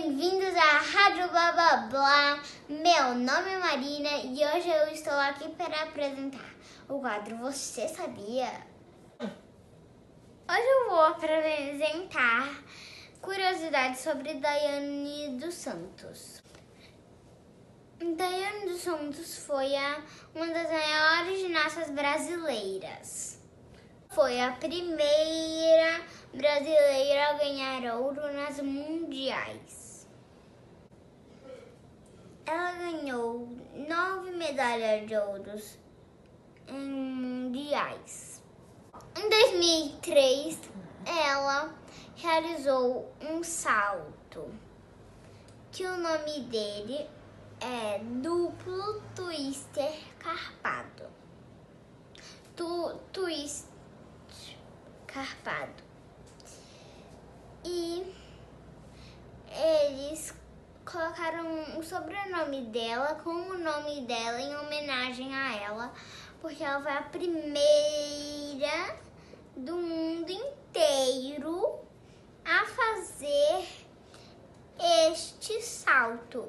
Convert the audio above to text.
bem-vindos à Rádio Blá Blá Blá. Meu nome é Marina e hoje eu estou aqui para apresentar o quadro Você Sabia? Hoje eu vou apresentar curiosidades sobre Daiane dos Santos. Daiane dos Santos foi a, uma das maiores ginastas brasileiras. Foi a primeira brasileira a ganhar ouro nas mundiais. Nove medalhas de ouro em mundiais. Em 2003, ela realizou um salto que o nome dele é duplo twister carpado. Tu, twist carpado. E eles colocaram o sobrenome dela como o nome dela em homenagem a ela, porque ela foi a primeira do mundo inteiro a fazer este salto.